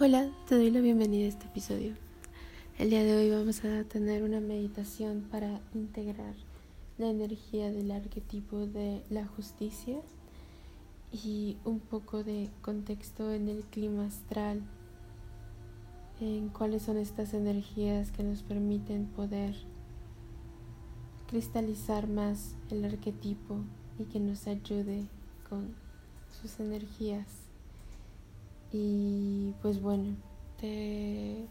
Hola, te doy la bienvenida a este episodio. El día de hoy vamos a tener una meditación para integrar la energía del arquetipo de la justicia y un poco de contexto en el clima astral, en cuáles son estas energías que nos permiten poder cristalizar más el arquetipo y que nos ayude con sus energías. Y pues bueno, te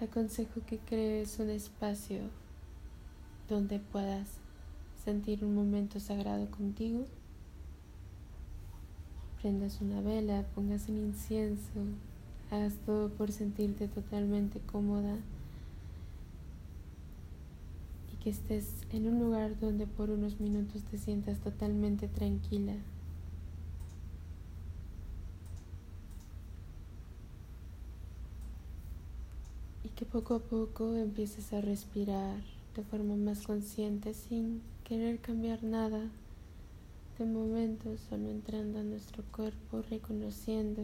aconsejo que crees un espacio donde puedas sentir un momento sagrado contigo. Prendas una vela, pongas un incienso, hagas todo por sentirte totalmente cómoda y que estés en un lugar donde por unos minutos te sientas totalmente tranquila. Que poco a poco empieces a respirar de forma más consciente sin querer cambiar nada. De momento solo entrando a nuestro cuerpo, reconociendo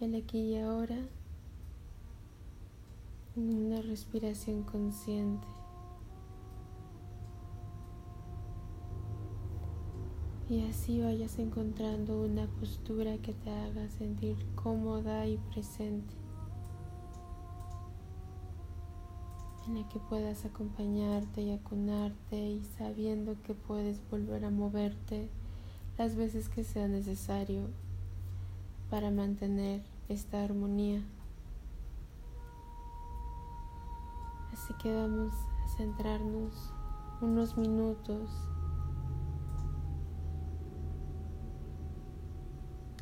el aquí y ahora en una respiración consciente. Y así vayas encontrando una postura que te haga sentir cómoda y presente. En la que puedas acompañarte y acunarte y sabiendo que puedes volver a moverte las veces que sea necesario para mantener esta armonía. Así que vamos a centrarnos unos minutos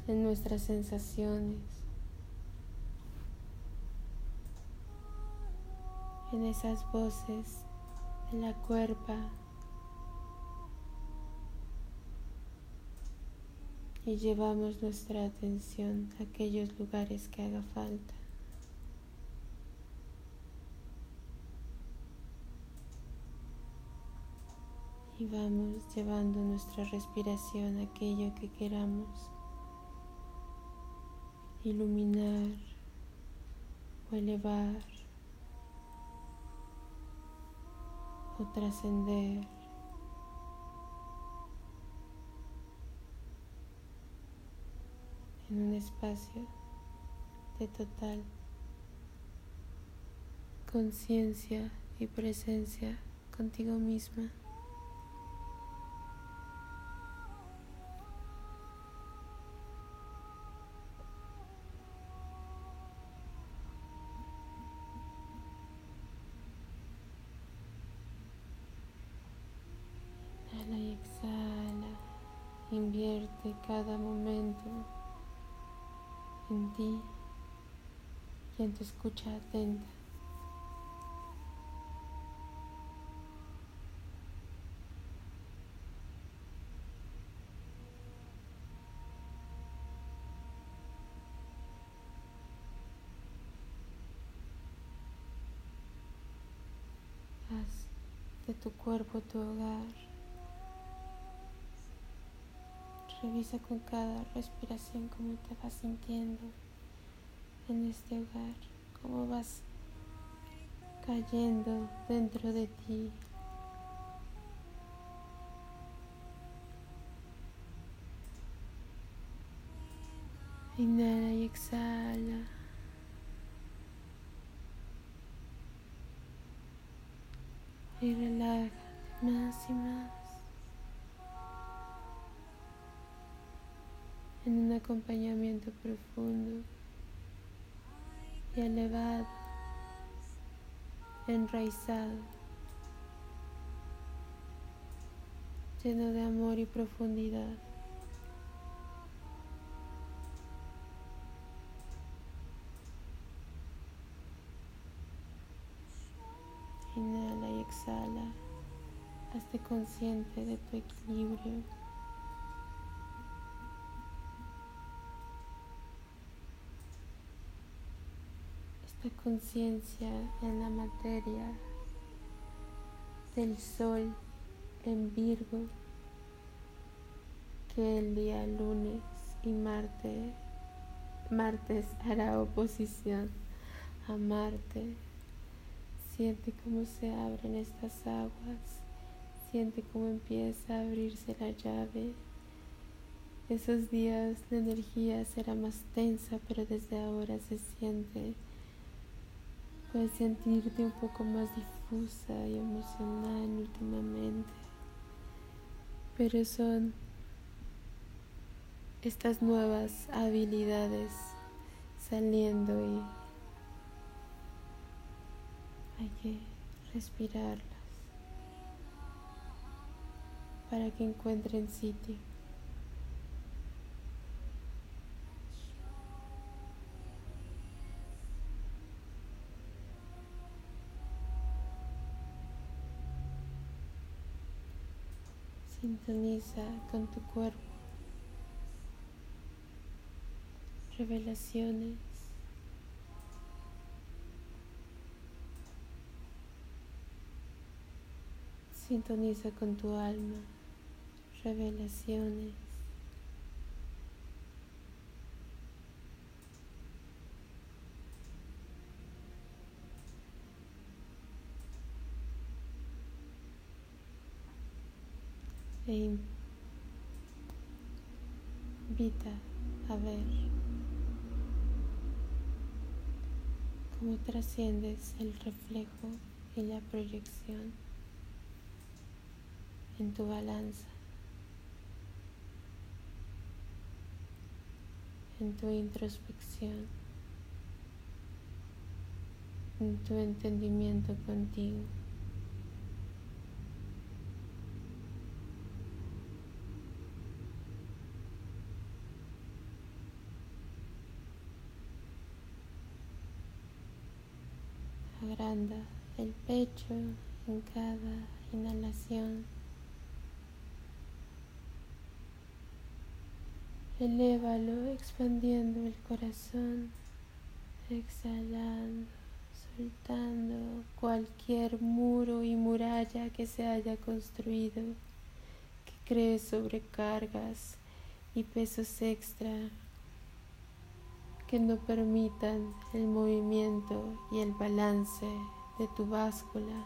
en nuestras sensaciones en esas voces de la cuerpa y llevamos nuestra atención a aquellos lugares que haga falta. Y vamos llevando nuestra respiración a aquello que queramos iluminar o elevar. O trascender. en un espacio de total conciencia y presencia contigo misma. Invierte cada momento en ti y en tu escucha atenta. Haz de tu cuerpo tu hogar. Revisa con cada respiración cómo te vas sintiendo en este hogar, cómo vas cayendo dentro de ti. Inhala y exhala. Y relaja más y más. En un acompañamiento profundo y elevado, enraizado, lleno de amor y profundidad. Inhala y exhala. Hazte consciente de tu equilibrio. Conciencia en la materia del sol en Virgo que el día lunes y martes Marte hará oposición a Marte. Siente cómo se abren estas aguas, siente cómo empieza a abrirse la llave. Esos días la energía será más tensa, pero desde ahora se siente, puedes sentirte un poco más difusa y emocional últimamente. Pero son estas nuevas habilidades saliendo y hay que respirarlas para que encuentren sitio. Sintoniza con tu cuerpo. Revelaciones. Sintoniza con tu alma. Revelaciones. E invita a ver cómo trasciendes el reflejo y la proyección en tu balanza, en tu introspección, en tu entendimiento contigo. agranda el pecho en cada inhalación. Elévalo expandiendo el corazón, exhalando, soltando cualquier muro y muralla que se haya construido, que cree sobrecargas y pesos extra que no permitan el movimiento y el balance de tu báscula.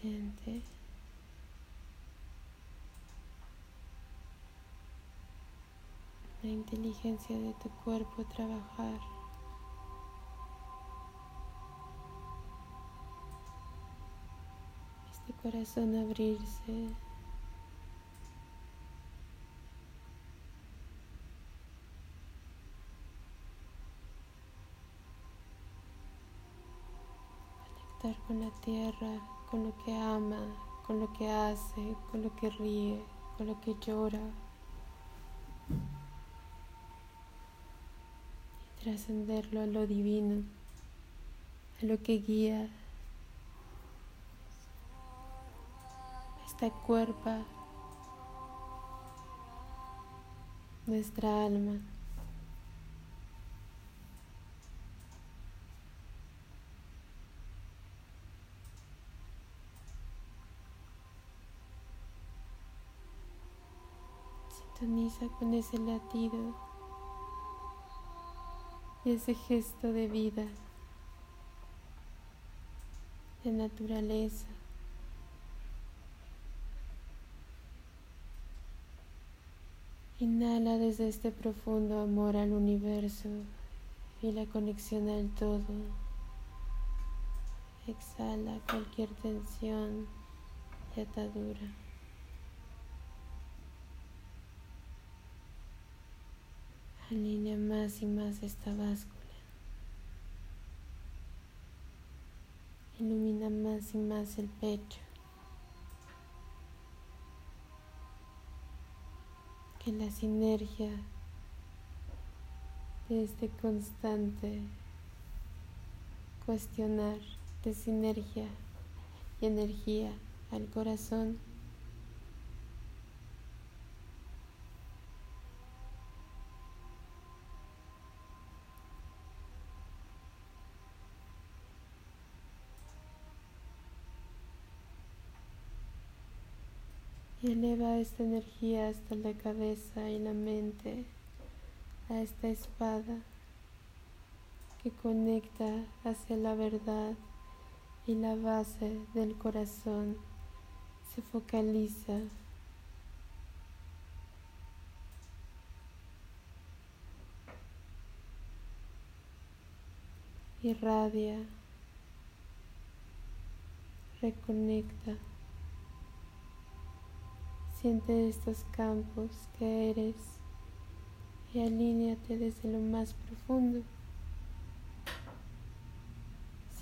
Siente la inteligencia de tu cuerpo trabajar. corazón abrirse. Con la tierra, con lo que ama, con lo que hace, con lo que ríe, con lo que llora. Y trascenderlo a lo divino, a lo que guía esta cuerpa, nuestra alma. Sintoniza con ese latido y ese gesto de vida, de naturaleza. Inhala desde este profundo amor al universo y la conexión al todo. Exhala cualquier tensión y atadura. Alinea más y más esta báscula. Ilumina más y más el pecho. en la sinergia de este constante cuestionar de sinergia y energía al corazón Y eleva esta energía hasta la cabeza y la mente, a esta espada que conecta hacia la verdad y la base del corazón se focaliza. Irradia, reconecta, siente estos campos que eres y alíñate desde lo más profundo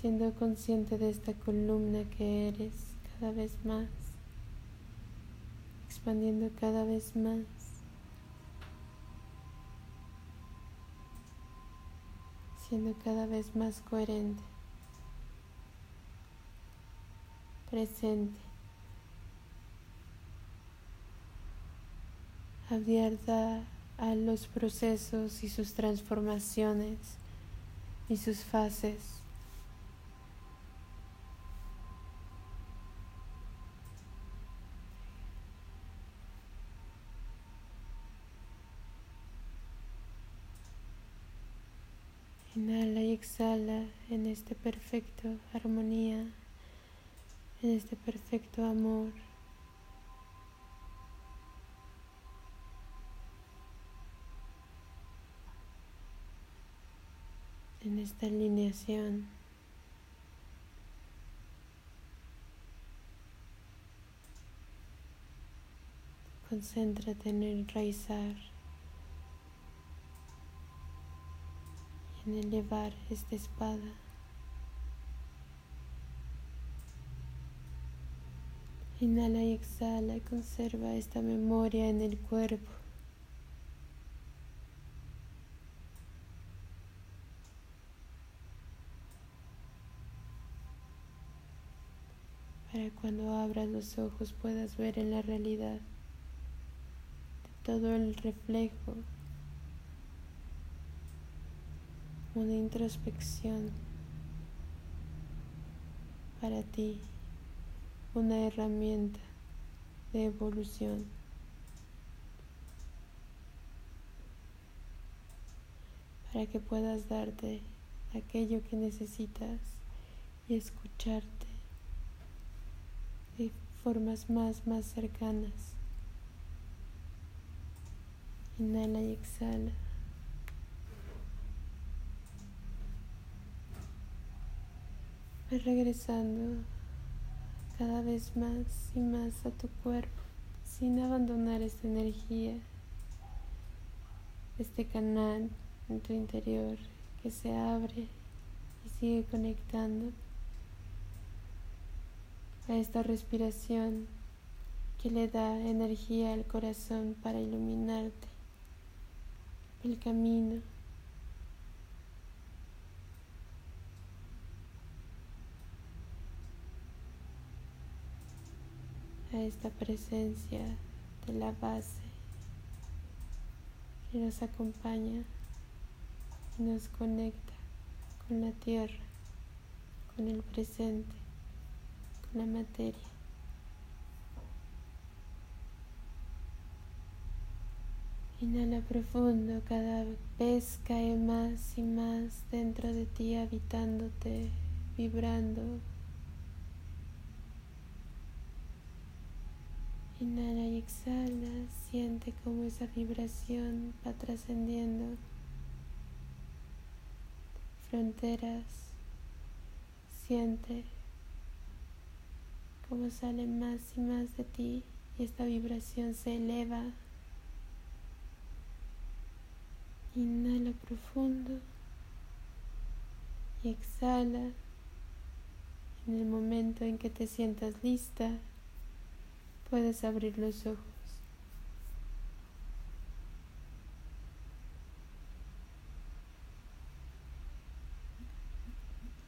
siendo consciente de esta columna que eres cada vez más, expandiendo cada vez más. siendo cada vez más coherente, presente, abierta a los procesos y sus transformaciones y sus fases. Inhala y exhala en este perfecto armonía, en este perfecto amor. En esta alineación. Concéntrate en enraizar. en elevar esta espada. Inhala y exhala y conserva esta memoria en el cuerpo. Para cuando abras los ojos puedas ver en la realidad todo el reflejo una introspección para ti, una herramienta de evolución. para que puedas darte aquello que necesitas y escucharte de formas más, más cercanas. Inhala y exhala. regresando cada vez más y más a tu cuerpo sin abandonar esta energía, este canal en tu interior que se abre y sigue conectando a esta respiración que le da energía al corazón para iluminarte el camino. A esta presencia de la base que nos acompaña y nos conecta con la tierra, con el presente, la materia. Inhala profundo, cada vez cae más y más dentro de ti, habitándote, vibrando, Inhala y exhala, siente cómo esa vibración va trascendiendo. Fronteras, siente cómo sale más y más de ti y esta vibración se eleva. Inhala profundo y exhala en el momento en que te sientas lista puedes abrir los ojos.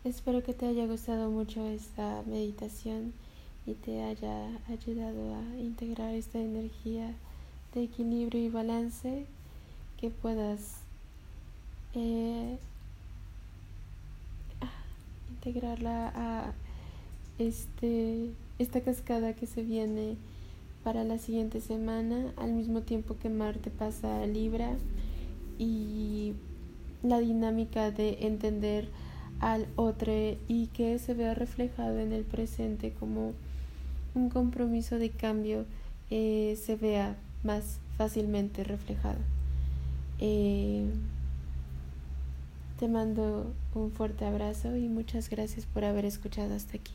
Espero que te haya gustado mucho esta meditación y te haya ayudado a integrar esta energía de equilibrio y balance que puedas eh, integrarla a este esta cascada que se viene para la siguiente semana, al mismo tiempo que Marte pasa a Libra y la dinámica de entender al otro y que se vea reflejado en el presente como un compromiso de cambio eh, se vea más fácilmente reflejado. Eh, te mando un fuerte abrazo y muchas gracias por haber escuchado hasta aquí.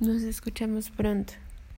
Nos escuchamos pronto.